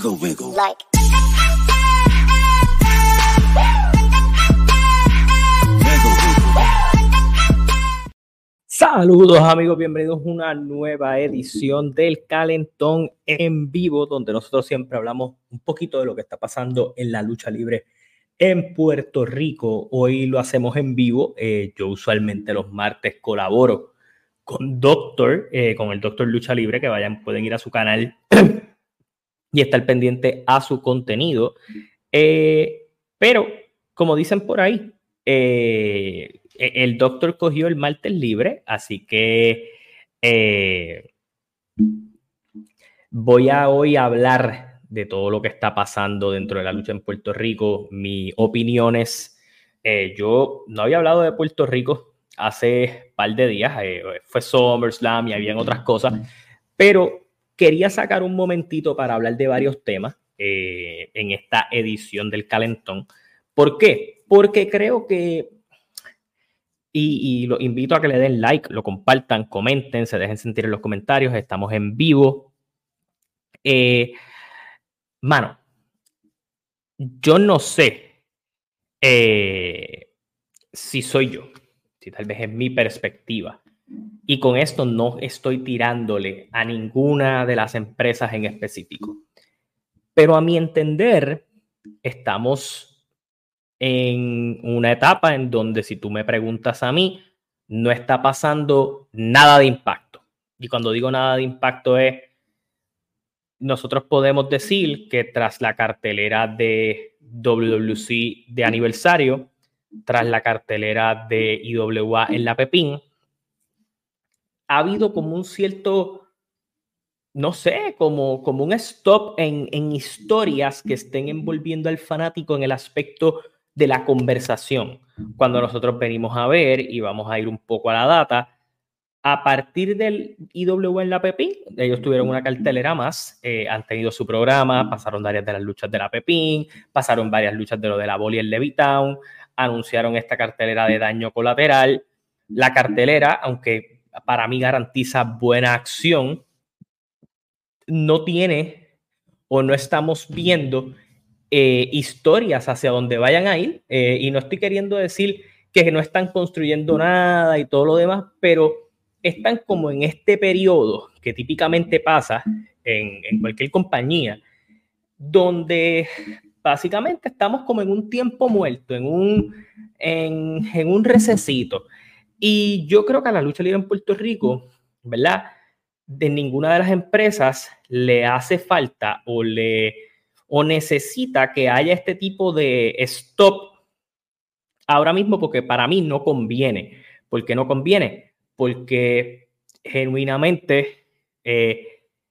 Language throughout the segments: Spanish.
Wiggle, wiggle. Like. Wiggle, wiggle. Saludos amigos, bienvenidos a una nueva edición del Calentón en vivo, donde nosotros siempre hablamos un poquito de lo que está pasando en la lucha libre en Puerto Rico. Hoy lo hacemos en vivo. Eh, yo usualmente los martes colaboro con Doctor, eh, con el Doctor Lucha Libre, que vayan, pueden ir a su canal y estar pendiente a su contenido. Eh, pero, como dicen por ahí, eh, e- el doctor cogió el martes libre, así que eh, voy a hoy hablar de todo lo que está pasando dentro de la lucha en Puerto Rico, mis opiniones. Yo no había hablado de Puerto Rico hace par de días, fue SummerSlam y habían otras cosas, pero quería sacar un momentito para hablar de varios temas eh, en esta edición del Calentón. ¿Por qué? Porque creo que y, y los invito a que le den like, lo compartan, comenten, se dejen sentir en los comentarios. Estamos en vivo. Eh, mano, yo no sé eh, si soy yo, si tal vez es mi perspectiva. Y con esto no estoy tirándole a ninguna de las empresas en específico. Pero a mi entender, estamos en una etapa en donde si tú me preguntas a mí, no está pasando nada de impacto. Y cuando digo nada de impacto es, nosotros podemos decir que tras la cartelera de WWC de aniversario, tras la cartelera de IWA en la Pepín, ha habido como un cierto, no sé, como, como un stop en, en historias que estén envolviendo al fanático en el aspecto de la conversación. Cuando nosotros venimos a ver y vamos a ir un poco a la data, a partir del IWA en la Pepín, ellos tuvieron una cartelera más, eh, han tenido su programa, pasaron varias de las luchas de la Pepín, pasaron varias luchas de lo de la Boli en Levitown, anunciaron esta cartelera de daño colateral. La cartelera, aunque para mí garantiza buena acción, no tiene o no estamos viendo eh, historias hacia donde vayan a ir. eh, y no estoy queriendo decir que no están construyendo nada y todo lo demás, pero están como en este periodo que típicamente pasa en, cualquier compañía, donde básicamente estamos como en un tiempo muerto, en un, en, en un recesito. Y yo creo que a la lucha libre en Puerto Rico, ¿verdad? De ninguna de las empresas le hace falta o le o necesita que haya este tipo de stop ahora mismo porque para mí no conviene. ¿Por qué no conviene? Porque genuinamente eh,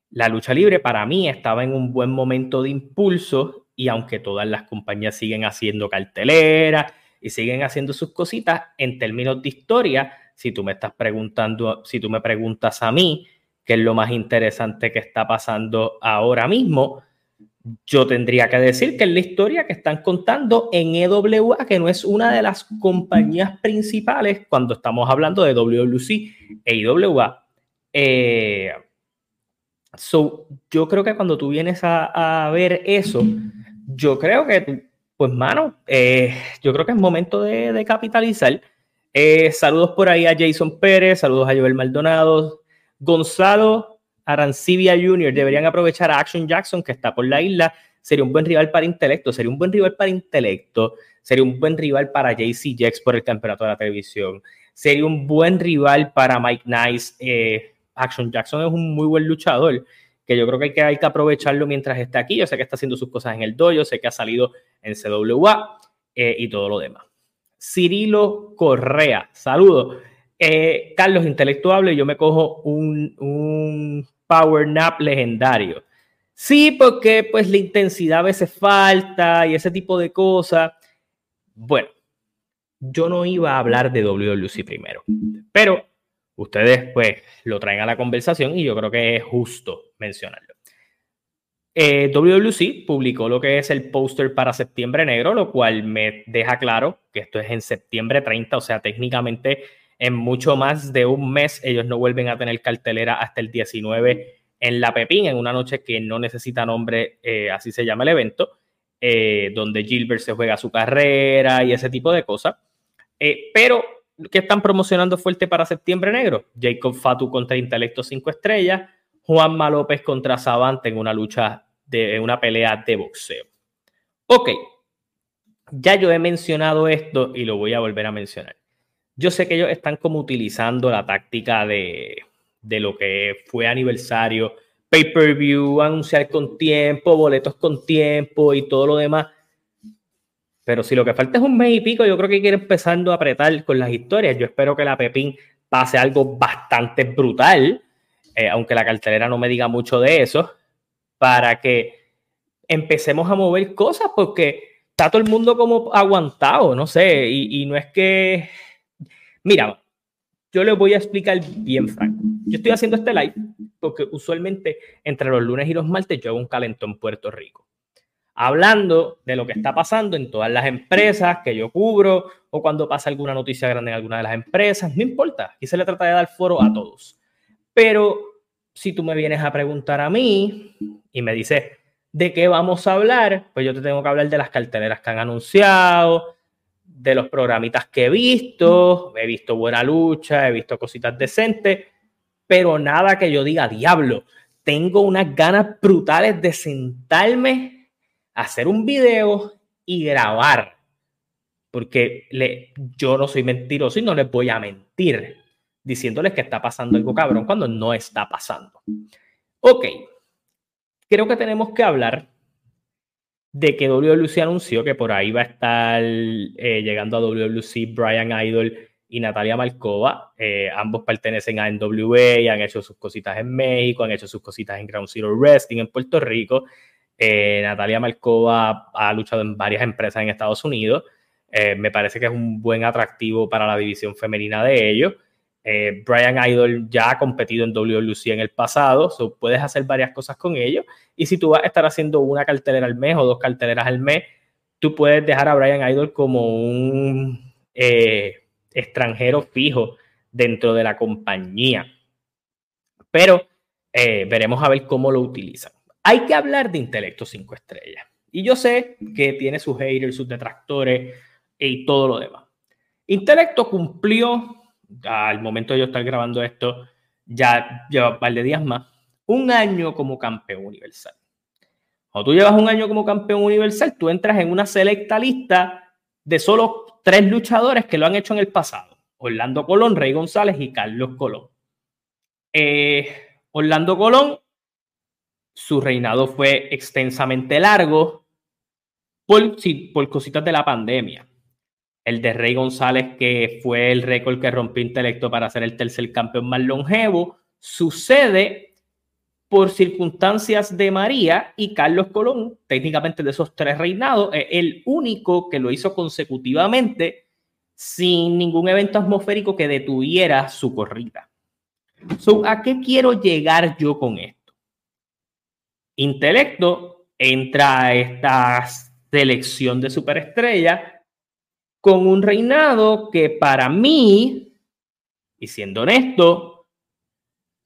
la lucha libre para mí estaba en un buen momento de impulso y aunque todas las compañías siguen haciendo carteleras y siguen haciendo sus cositas, en términos de historia, si tú me estás preguntando, si tú me preguntas a mí qué es lo más interesante que está pasando ahora mismo, yo tendría que decir que es la historia que están contando en EWA, que no es una de las compañías principales cuando estamos hablando de WWC e IWA. Eh, so, yo creo que cuando tú vienes a, a ver eso, yo creo que, tú, pues, mano, eh, yo creo que es momento de, capitalizar. Eh, saludos por ahí a Jason Pérez, saludos a Joel Maldonado, Gonzalo Arancibia Jr. Deberían aprovechar a Action Jackson, que está por la isla. Sería un buen rival para Intelecto, sería un buen rival para Intelecto, sería un buen rival para JC Jex por el campeonato de la televisión, sería un buen rival para Mike Nice. Eh, Action Jackson es un muy buen luchador, que yo creo que hay, que hay que aprovecharlo mientras está aquí. Yo sé que está haciendo sus cosas en el dojo, sé que ha salido en CWA eh, y todo lo demás. Cirilo Correa, saludos. Eh, Carlos, intelectuable, yo me cojo un, un power nap legendario. Sí, porque pues la intensidad a veces falta y ese tipo de cosas. Bueno, yo no iba a hablar de WWC primero, pero ustedes pues lo traen a la conversación y yo creo que es justo mencionarlo. Eh, WWC publicó lo que es el póster para septiembre negro, lo cual me deja claro que esto es en septiembre 30, o sea, técnicamente en mucho más de un mes ellos no vuelven a tener cartelera hasta el 19 en La Pepín, en una noche que no necesita nombre, eh, así se llama el evento, eh, donde Gilbert se juega su carrera y ese tipo de cosas. Eh, pero, ¿qué están promocionando fuerte para Septiembre Negro? Jacob Fatu contra Intelecto 5 Estrellas, Juanma López contra Savante en una lucha, de en una pelea de boxeo. Ok, ya yo he mencionado esto y lo voy a volver a mencionar. Yo sé que ellos están como utilizando la táctica de, de lo que fue aniversario, pay-per-view, anunciar con tiempo, boletos con tiempo y todo lo demás. Pero si lo que falta es un mes y pico, yo creo que hay empezando a apretar con las historias. Yo espero que la Pepín pase algo bastante brutal, eh, aunque la cartelera no me diga mucho de eso, para que empecemos a mover cosas, porque está todo el mundo como aguantado, no sé, y, no es que... Mira, yo les voy a explicar bien franco. Yo estoy haciendo este live porque usualmente entre los lunes y los martes yo hago un calentón en Puerto Rico. Hablando de lo que está pasando en todas las empresas que yo cubro o cuando pasa alguna noticia grande en alguna de las empresas, no importa. Aquí se le trata de dar foro a todos. Pero si tú me vienes a preguntar a mí y me dices, ¿de qué vamos a hablar? Pues yo te tengo que hablar de las carteleras que han anunciado, de los programitas que he visto, he visto buena lucha, he visto cositas decentes, pero nada que yo diga, diablo, tengo unas ganas brutales de sentarme, hacer un video y grabar, porque le, yo no soy mentiroso y no les voy a mentir diciéndoles que está pasando algo cabrón cuando no está pasando. Ok, creo que tenemos que hablar de que WWC anunció que por ahí va a estar eh, llegando a WWC Brian Idol y Natalia Malkova. Eh, ambos pertenecen a NWA y han hecho sus cositas en México, han hecho sus cositas en Ground Zero Wrestling en Puerto Rico. Eh, Natalia Malkova ha luchado en varias empresas en Estados Unidos. me parece que es un buen atractivo para la división femenina de ellos. Eh, Brian Idol ya ha competido en WLC en el pasado, so puedes hacer varias cosas con ellos. Y si tú vas a estar haciendo una cartelera al mes o dos carteleras al mes, tú puedes dejar a Brian Idol como un eh, extranjero fijo dentro de la compañía. Pero eh, veremos a ver cómo lo utilizan. Hay que hablar de Intelecto 5 estrellas. Y yo sé que tiene sus haters, sus detractores y todo lo demás. Intelecto cumplió al momento de yo estar grabando esto, ya lleva un par de días más, un año como campeón universal. Cuando tú llevas un año como campeón universal, tú entras en una selecta lista de solo tres luchadores que lo han hecho en el pasado. Orlando Colón, Rey González y Carlos Colón. Eh, Orlando Colón, su reinado fue extensamente largo por, por cositas de la pandemia el de Rey González, que fue el récord que rompió Intelecto para ser el tercer campeón más longevo, sucede por circunstancias de María y Carlos Colón, técnicamente de esos tres reinados, es el único que lo hizo consecutivamente sin ningún evento atmosférico que detuviera su corrida. ¿A qué quiero llegar yo con esto? Intelecto entra a esta selección de superestrella con un reinado que para mí, y siendo honesto,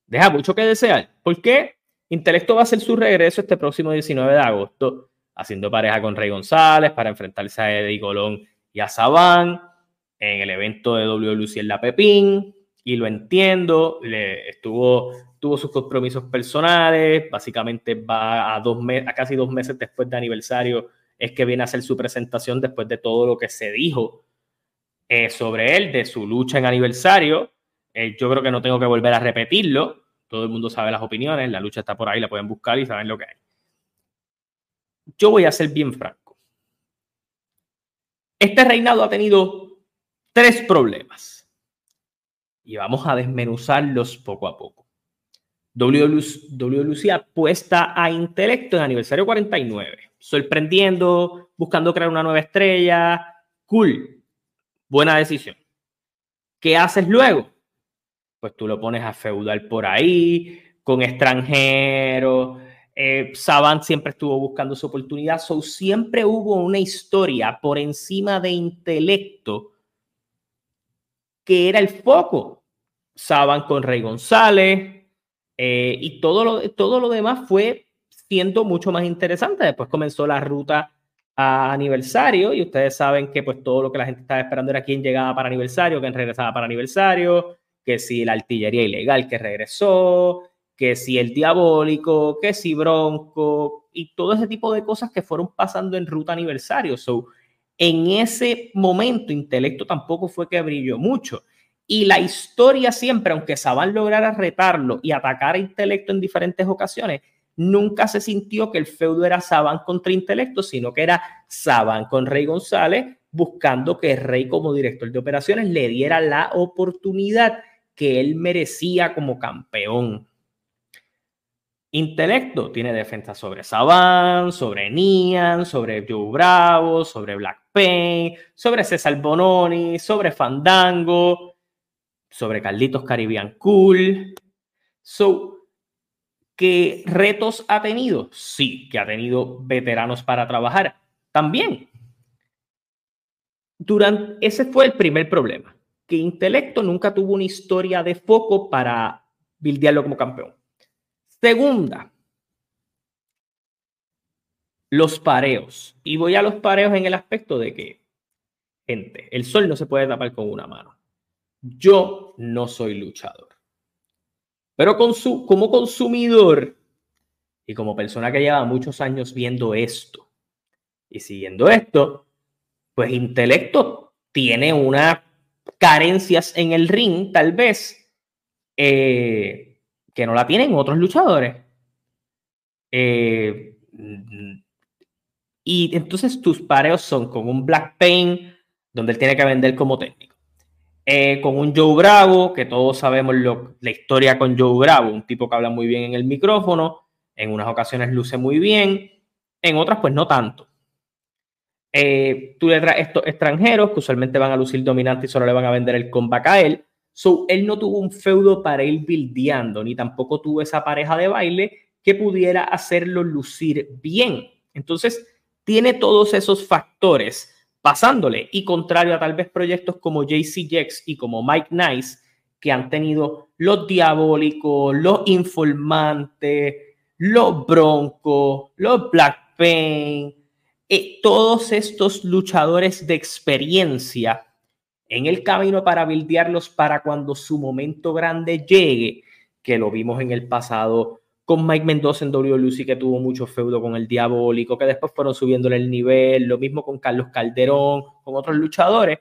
deja mucho que desear. ¿Por qué? Intelecto va a hacer su regreso este próximo 19 de agosto, haciendo pareja con Rey González para enfrentarse a Eddie Colón y a Sabán en el evento de WLC en La Pepín. Y lo entiendo, le estuvo, tuvo sus compromisos personales, básicamente va a, dos a casi dos meses después de aniversario es que viene a hacer su presentación después de todo lo que se dijo eh, sobre él, de su lucha en aniversario. Eh, yo creo que no tengo que volver a repetirlo. Todo el mundo sabe las opiniones, la lucha está por ahí, la pueden buscar y saben lo que hay. Yo voy a ser bien franco. Este reinado ha tenido tres problemas y vamos a desmenuzarlos poco a poco. WLC apuesta a intelecto en aniversario 49 sorprendiendo, buscando crear una nueva estrella. Cool. Buena decisión. ¿Qué haces luego? Pues tú lo pones a feudal por ahí, con extranjeros. Eh, Saban siempre estuvo buscando su oportunidad. So, siempre hubo una historia por encima de intelecto que era el foco. Saban con Rey González, Eh, y todo lo, todo lo demás fue siendo mucho más interesante. Después comenzó la ruta a aniversario y ustedes saben que pues todo lo que la gente estaba esperando era quién llegaba para aniversario, quién regresaba para aniversario, que si la artillería ilegal que regresó, que si el diabólico, que si Bronco y todo ese tipo de cosas que fueron pasando en ruta aniversario. So, en ese momento, Intelecto tampoco fue que brilló mucho. Y la historia siempre, aunque Saban lograra retarlo y atacar a Intelecto en diferentes ocasiones, nunca se sintió que el feudo era Saban contra Intelecto, sino que era Saban con Rey González buscando que Rey como director de operaciones le diera la oportunidad que él merecía como campeón. Intelecto tiene defensa sobre Saban, sobre Nian, sobre Joe Bravo, sobre Black Pain, sobre César Bononi, sobre Fandango, sobre Carlitos Caribbean Cool. So, ¿qué retos ha tenido? Sí, que ha tenido veteranos para trabajar. También. Durante, ese fue el primer problema, que Intelecto nunca tuvo una historia de foco para bildearlo como campeón. Segunda, los pareos. Y voy a los pareos en el aspecto de que, gente, el sol no se puede tapar con una mano. Yo no soy luchador. Pero como consumidor y como persona que lleva muchos años viendo esto y siguiendo esto, pues intelecto tiene unas carencias en el ring, tal vez, eh, que no la tienen otros luchadores. Eh, y entonces tus pareos son con un Black Pain, donde él tiene que vender como técnico. Eh, con un Joe Bravo, que todos sabemos lo, la historia con Joe Bravo, un tipo que habla muy bien en el micrófono, en unas ocasiones luce muy bien, en otras pues no tanto. Eh, tú le traes estos extranjeros que usualmente van a lucir dominante y solo le van a vender el comeback a él. So, él no tuvo un feudo para ir bildeando, ni tampoco tuvo esa pareja de baile que pudiera hacerlo lucir bien. Entonces, tiene todos esos factores pasándole. Y contrario a tal vez proyectos como JC Jex y como Mike Nice, que han tenido los diabólicos, los informantes, los broncos, los Black Pain, eh, todos estos luchadores de experiencia en el camino para bildearlos para cuando su momento grande llegue, que lo vimos en el pasado con Mike Mendoza en WLC, que tuvo mucho feudo con el Diabólico, que después fueron subiéndole el nivel, lo mismo con Carlos Calderón, con otros luchadores.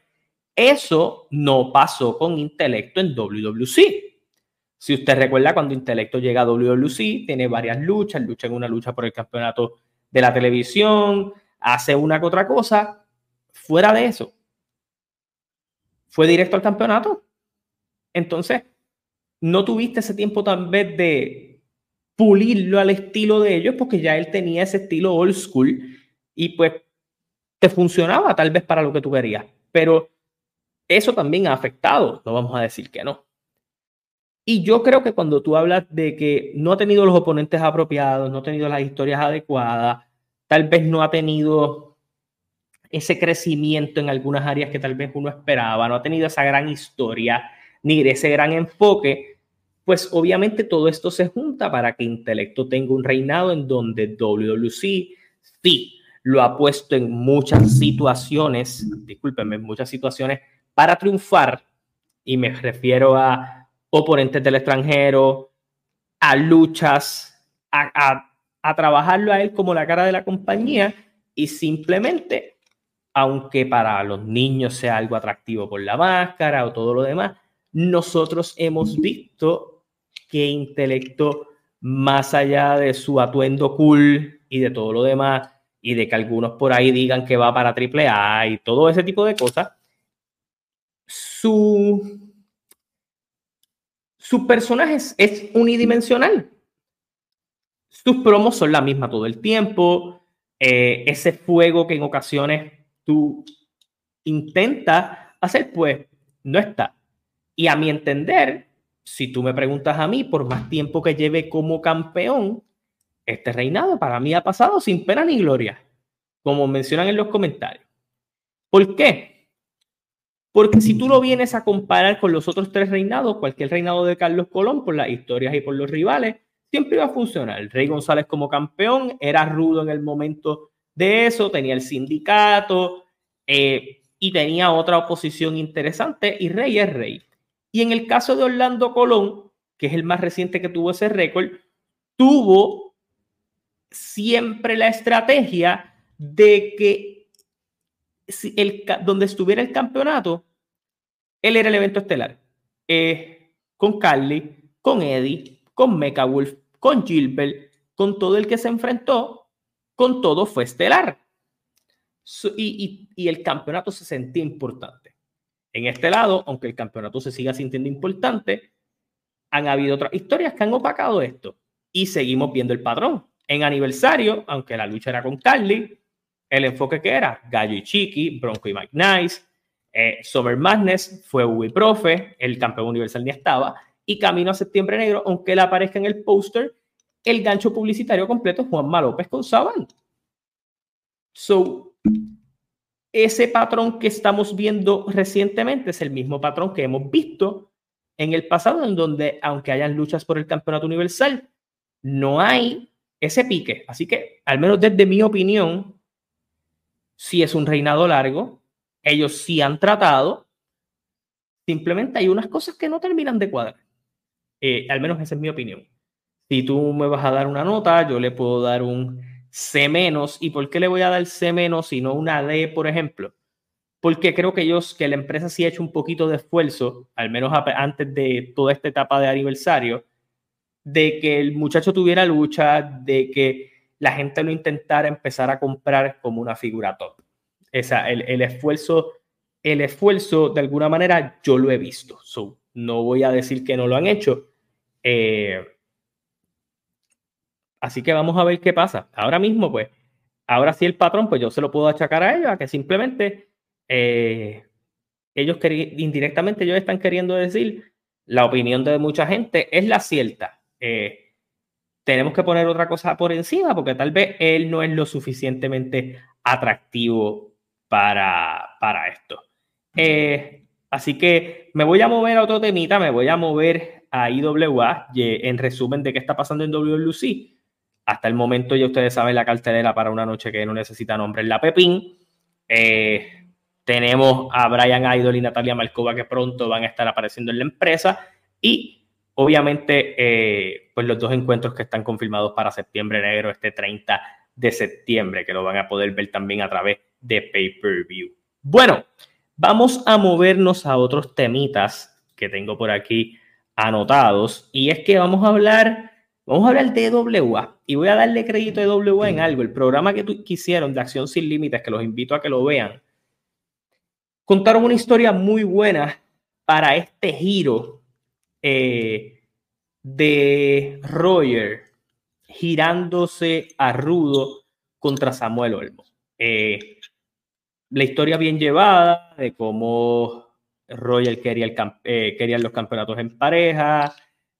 Eso no pasó con Intelecto en WWC. Si usted recuerda, cuando Intelecto llega a WWC, tiene varias luchas, lucha en una lucha por el campeonato de la televisión, hace una que otra cosa. Fuera de eso, fue directo al campeonato. Entonces, no tuviste ese tiempo tal vez de pulirlo al estilo de ellos porque ya él tenía ese estilo old school y pues te funcionaba tal vez para lo que tú querías. Pero eso también ha afectado, no vamos a decir que no. Y yo creo que cuando tú hablas de que no ha tenido los oponentes apropiados, no ha tenido las historias adecuadas, tal vez no ha tenido ese crecimiento en algunas áreas que tal vez uno esperaba, no ha tenido esa gran historia ni ese gran enfoque, pues obviamente todo esto se junta para que Intelecto tenga un reinado en donde WWC sí lo ha puesto en muchas situaciones, discúlpenme, muchas situaciones para triunfar, y me refiero a oponentes del extranjero, a luchas, a trabajarlo a él como la cara de la compañía y simplemente aunque para los niños sea algo atractivo por la máscara o todo lo demás, nosotros hemos visto que intelecto, más allá de su atuendo cool y de todo lo demás, y de que algunos por ahí digan que va para AAA y todo ese tipo de cosas, su, su personaje es, unidimensional. Sus promos son la misma todo el tiempo. Eh, ese fuego que en ocasiones tú intentas hacer, pues no está. Y a mi entender, si tú me preguntas a mí, por más tiempo que lleve como campeón, este reinado para mí ha pasado sin pena ni gloria, como mencionan en los comentarios. ¿Por qué? Porque si tú lo vienes a comparar con los otros tres reinados, cualquier reinado de Carlos Colón, por las historias y por los rivales, siempre iba a funcionar. El Rey González como campeón era rudo en el momento de eso, tenía el sindicato eh, y tenía otra oposición interesante y Rey es Rey. Y en el caso de Orlando Colón, que es el más reciente que tuvo ese récord, tuvo siempre la estrategia de que si el, donde estuviera el campeonato, él era el evento estelar. Con Carly, con Eddie, con Mecha Wolf, con Gilbert, con todo el que se enfrentó, con todo fue estelar. y, el campeonato se sentía importante. En este lado, aunque el campeonato se siga sintiendo importante, han habido otras historias que han opacado esto. Y seguimos viendo el patrón. En aniversario, aunque la lucha era con Carly, el enfoque que era Gallo y Chiqui, Bronco y Mike Nice, eh, Summer Madness fue Uwe Profe, el campeón universal ni estaba, y Camino a Septiembre Negro, aunque él aparezca en el póster, el gancho publicitario completo es Juanma López con Saban. So, ese patrón que estamos viendo recientemente es el mismo patrón que hemos visto en el pasado, en donde, aunque hayan luchas por el campeonato universal, no hay ese pique. Así que, al menos desde mi opinión, si es un reinado largo, ellos sí han tratado, simplemente hay unas cosas que no terminan de cuadrar. Eh, al menos esa es mi opinión. Si tú me vas a dar una nota, yo le puedo dar un C menos. ¿Y por qué le voy a dar C menos y no una D, por ejemplo? Porque creo que ellos, que la empresa sí ha hecho un poquito de esfuerzo, al menos antes de toda esta etapa de aniversario, de que el muchacho tuviera lucha, de que la gente lo intentara empezar a comprar como una figura top. Esa, el, el esfuerzo, el esfuerzo, de alguna manera, yo lo he visto. no voy a decir que no lo han hecho. Eh, así que vamos a ver qué pasa. Ahora mismo, pues, ahora sí el patrón, pues yo se lo puedo achacar a ellos, a que simplemente eh, ellos indirectamente ellos están queriendo decir la opinión de mucha gente es la cierta. Eh, tenemos que poner otra cosa por encima porque tal vez él no es lo suficientemente atractivo para, para esto. Eh, así que me voy a mover a otro temita, me voy a mover a IWA en resumen de qué está pasando en WLC. Hasta el momento ya ustedes saben la cartelera para una noche que no necesita nombre la Pepín. Eh, tenemos a Brian Idol y Natalia Malkova que pronto van a estar apareciendo en la empresa. Y obviamente, eh, pues los dos encuentros que están confirmados para septiembre negro, este 30 de septiembre, que lo van a poder ver también a través de pay-per-view. Bueno, vamos a movernos a otros temitas que tengo por aquí anotados. Y es que vamos a hablar, vamos a hablar de WA. Y voy a darle crédito a WA en algo. El programa que, tu, hicieron de Acción Sin Límites, que los invito a que lo vean, contaron una historia muy buena para este giro eh, de Roger girándose a Rudo contra Samuel Olmo. Eh, la historia bien llevada de cómo Roger quería, el, eh, quería los campeonatos en pareja,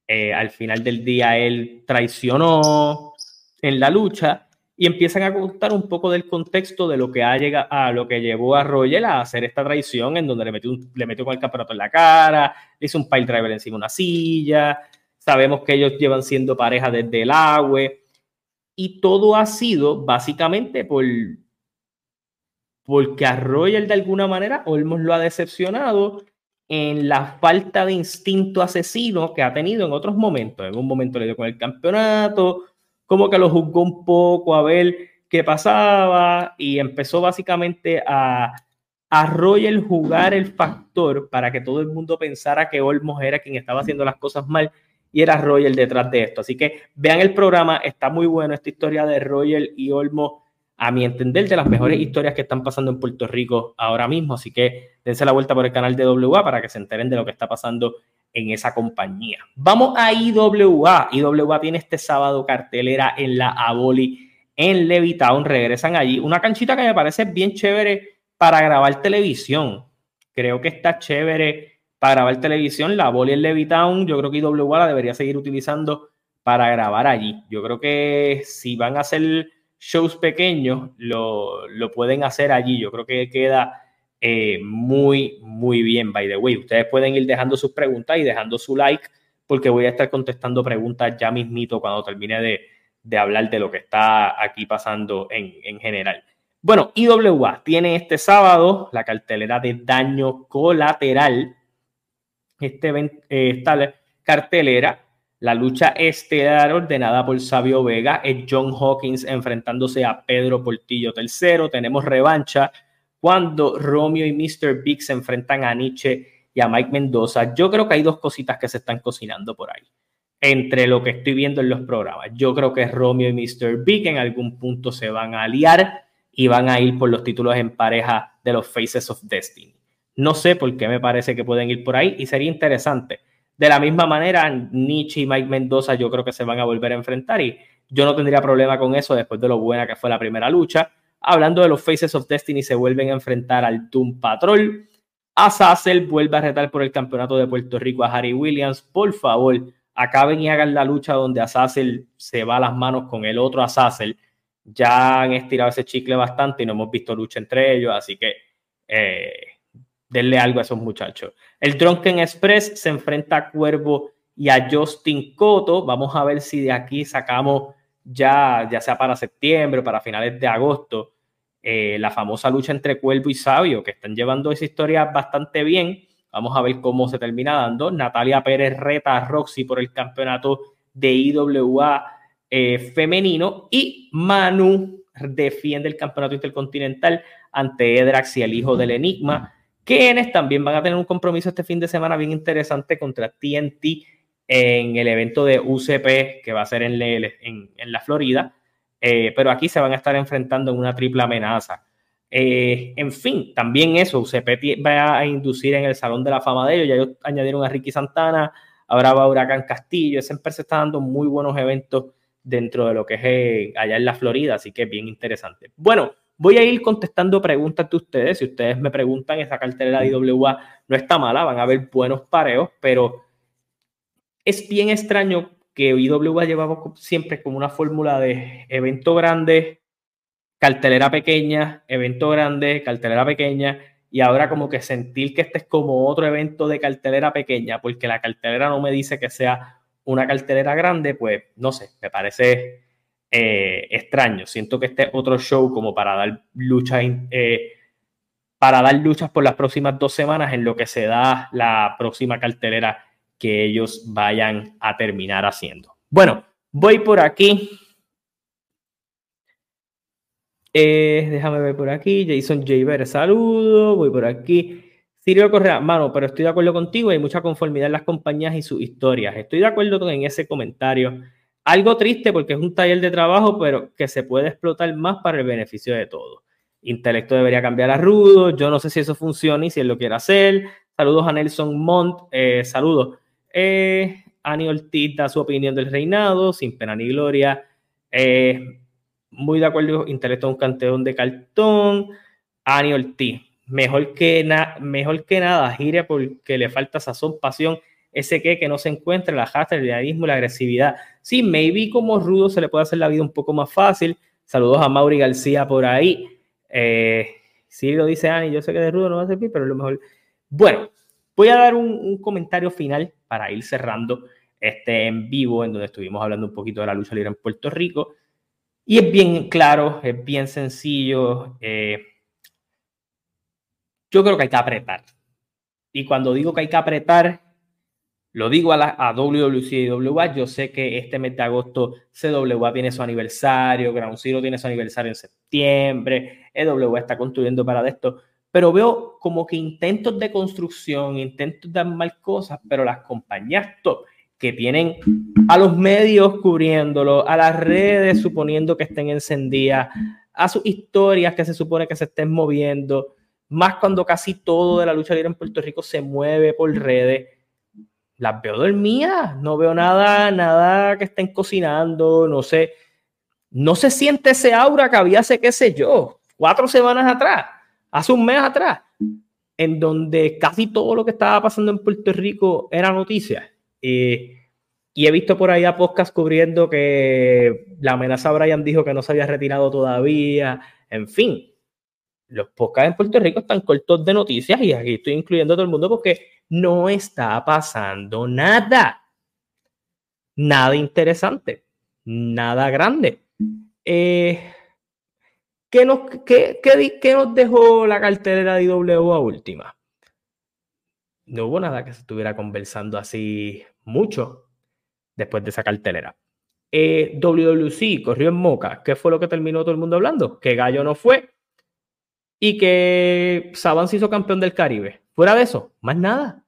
al final del día él traicionó en la lucha y empiezan a contar un poco del contexto de lo que ha llegado a lo que llevó a Roger a hacer esta traición en donde le metió, le metió con el en la cara, le hizo un pile driver encima de una silla, sabemos que ellos llevan siendo pareja desde el agua y todo ha sido básicamente por porque a Roger de alguna manera Olmos lo ha decepcionado en la falta de instinto asesino que ha tenido en otros momentos. En un momento le dio con el campeonato, como que lo juzgó un poco a ver qué pasaba y empezó básicamente a, a Roger jugar el factor para que todo el mundo pensara que Olmos era quien estaba haciendo las cosas mal y era Roger detrás de esto. Así que vean el programa, está muy bueno esta historia de Roger y Olmos, a mi entender, de las mejores historias que están pasando en Puerto Rico ahora mismo. Así que dense la vuelta por el canal de WA para que se enteren de lo que está pasando en esa compañía. Vamos a IWA. IWA tiene este sábado cartelera en la Aboli en Levitown. Regresan allí. Una canchita que me parece bien chévere para grabar televisión. Creo que está chévere para grabar televisión. La Aboli en Levitown, yo creo que IWA la debería seguir utilizando para grabar allí. Yo creo que si van a hacer shows pequeños, lo, lo pueden hacer allí. Yo creo que queda eh, muy, muy bien, by the way. Ustedes pueden ir dejando sus preguntas y dejando su like, porque voy a estar contestando preguntas ya mismito cuando termine de, hablar de lo que está aquí pasando en, general. Bueno, IWA tiene este sábado la cartelera de daño colateral. Este, eh, esta cartelera, la lucha estelar ordenada por Sabio Vega, es John Hawkins enfrentándose a Pedro Portillo III. Tenemos revancha cuando Romeo y Mr. Big se enfrentan a Nietzsche y a Mike Mendoza. Yo creo que hay dos cositas que se están cocinando por ahí. Entre lo que estoy viendo en los programas. Yo creo que Romeo y Mr. Big en algún punto se van a aliar y van a ir por los títulos en pareja de los Faces of Destiny. No sé por qué me parece que pueden ir por ahí y sería interesante. De la misma manera, Nietzsche y Mike Mendoza yo creo que se van a volver a enfrentar y yo no tendría problema con eso después de lo buena que fue la primera lucha. Hablando de los Faces of Destiny, se vuelven a enfrentar al Doom Patrol. Azazel vuelve a retar por el campeonato de Puerto Rico a Harry Williams. Por favor, acaben y hagan la lucha donde Azazel se va a las manos con el otro Azazel. Ya han estirado ese chicle bastante y no hemos visto lucha entre ellos, así que eh, denle algo a esos muchachos. El Drunken Express se enfrenta a Cuervo y a Justin Cotto. Vamos a ver si de aquí sacamos ya, ya sea para septiembre para finales de agosto, eh, la famosa lucha entre Cuervo y Sabio, que están llevando esa historia bastante bien. Vamos a ver cómo se termina dando. Natalia Pérez reta a Roxy por el campeonato de IWA eh, femenino y Manu defiende el campeonato intercontinental ante Edrax y el hijo del Enigma. Quienes también van a tener un compromiso este fin de semana bien interesante contra TNT en el evento de UCP que va a ser en, la Florida, eh, pero aquí se van a estar enfrentando en una triple amenaza. Eh, en fin, también eso, UCP va a inducir en el Salón de la Fama de ellos, ya ellos añadieron a Ricky Santana, ahora va Huracán Castillo, ese se está dando muy buenos eventos dentro de lo que es eh, allá en la Florida, así que bien interesante. Bueno, voy a ir contestando preguntas de ustedes, si ustedes me preguntan, esa cartelera de IWA no está mala, van a haber buenos pareos, pero es bien extraño que IWA llevaba siempre como una fórmula de evento grande, cartelera pequeña, evento grande, cartelera pequeña, y ahora como que sentir que este es como otro evento de cartelera pequeña, porque la cartelera no me dice que sea una cartelera grande, pues no sé, me parece eh, extraño. Siento que este es otro show como para dar luchas, eh, para dar luchas por las próximas dos semanas en lo que se da la próxima cartelera que ellos vayan a terminar haciendo. Bueno, voy por aquí. Eh, déjame ver por aquí. Jason Jaber, saludo. Voy por aquí. Sirio Correa, mano, pero estoy de acuerdo contigo. Hay mucha conformidad en las compañías y sus historias. Estoy de acuerdo en ese comentario. Algo triste porque es un taller de trabajo, pero que se puede explotar más para el beneficio de todos. Intelecto debería cambiar a rudo. Yo no sé si eso funciona y si él lo quiere hacer. Saludos a Nelson Montt. Eh, saludos. Eh, Ortiz da su opinión del reinado, sin pena ni gloria. Eh, muy de acuerdo, intelecto un canteón de cartón. Ani Ortiz, mejor que, mejor que nada, gire porque le falta sazón, pasión, ese que, que no se encuentra, la jasta, el realismo, la agresividad. Sí, maybe como rudo se le puede hacer la vida un poco más fácil. Saludos a Mauri García por ahí. Eh, sí, lo dice Ani, yo sé que de rudo no va a servir, pero es lo mejor. Bueno, Voy a dar un, comentario final para ir cerrando este en vivo, en donde estuvimos hablando un poquito de la lucha libre en Puerto Rico. Y es bien claro, es bien sencillo. Eh, yo creo que hay que apretar. Y cuando digo que hay que apretar, lo digo a, la, a WWC y WA. Yo sé que este mes de agosto CWA tiene su aniversario, Ground Zero tiene su aniversario en septiembre, EWA está construyendo para esto pero veo como que intentos de construcción, intentos de armar cosas, pero las compañías top que tienen a los medios cubriéndolo, a las redes suponiendo que estén encendidas, a sus historias que se supone que se estén moviendo, más cuando casi todo de la lucha libre en Puerto Rico se mueve por redes, las veo dormidas, no veo nada, nada que estén cocinando, no sé, no se siente ese aura que había hace, qué sé yo, cuatro semanas atrás hace un mes atrás, en donde casi todo lo que estaba pasando en Puerto Rico era noticia. y he visto por ahí a podcast cubriendo que la amenaza Brian dijo que no se había retirado todavía. En fin, los podcasts en Puerto Rico están cortos de noticias y aquí estoy incluyendo a todo el mundo porque no está pasando nada. Nada interesante, nada grande. Eh, ¿qué, nos, dejó la cartelera de IWA última? No hubo nada que se estuviera conversando así mucho después de esa cartelera. Eh, WWC corrió en Moca. ¿Qué fue lo que terminó todo el mundo hablando? Que Gallo no fue y que Saban se hizo campeón del Caribe. Fuera de eso, más nada.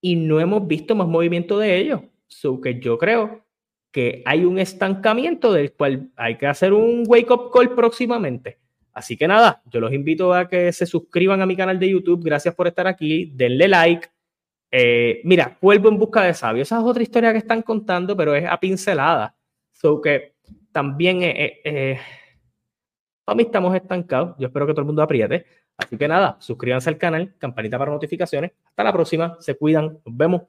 Y no hemos visto más movimiento de ellos. So que yo creo que hay un estancamiento del cual hay que hacer un wake up call próximamente. Así que nada, yo los invito a que se suscriban a mi canal de YouTube. Gracias por estar aquí. Denle like eh, mira, vuelvo en busca de sabio. Esa es otra historia que están contando, pero es a pincelada. So que también, eh, eh, para mí estamos estancados. Yo espero que todo el mundo apriete. Así que nada, suscríbanse al canal, campanita para notificaciones. Hasta la próxima. Se cuidan. Nos vemos.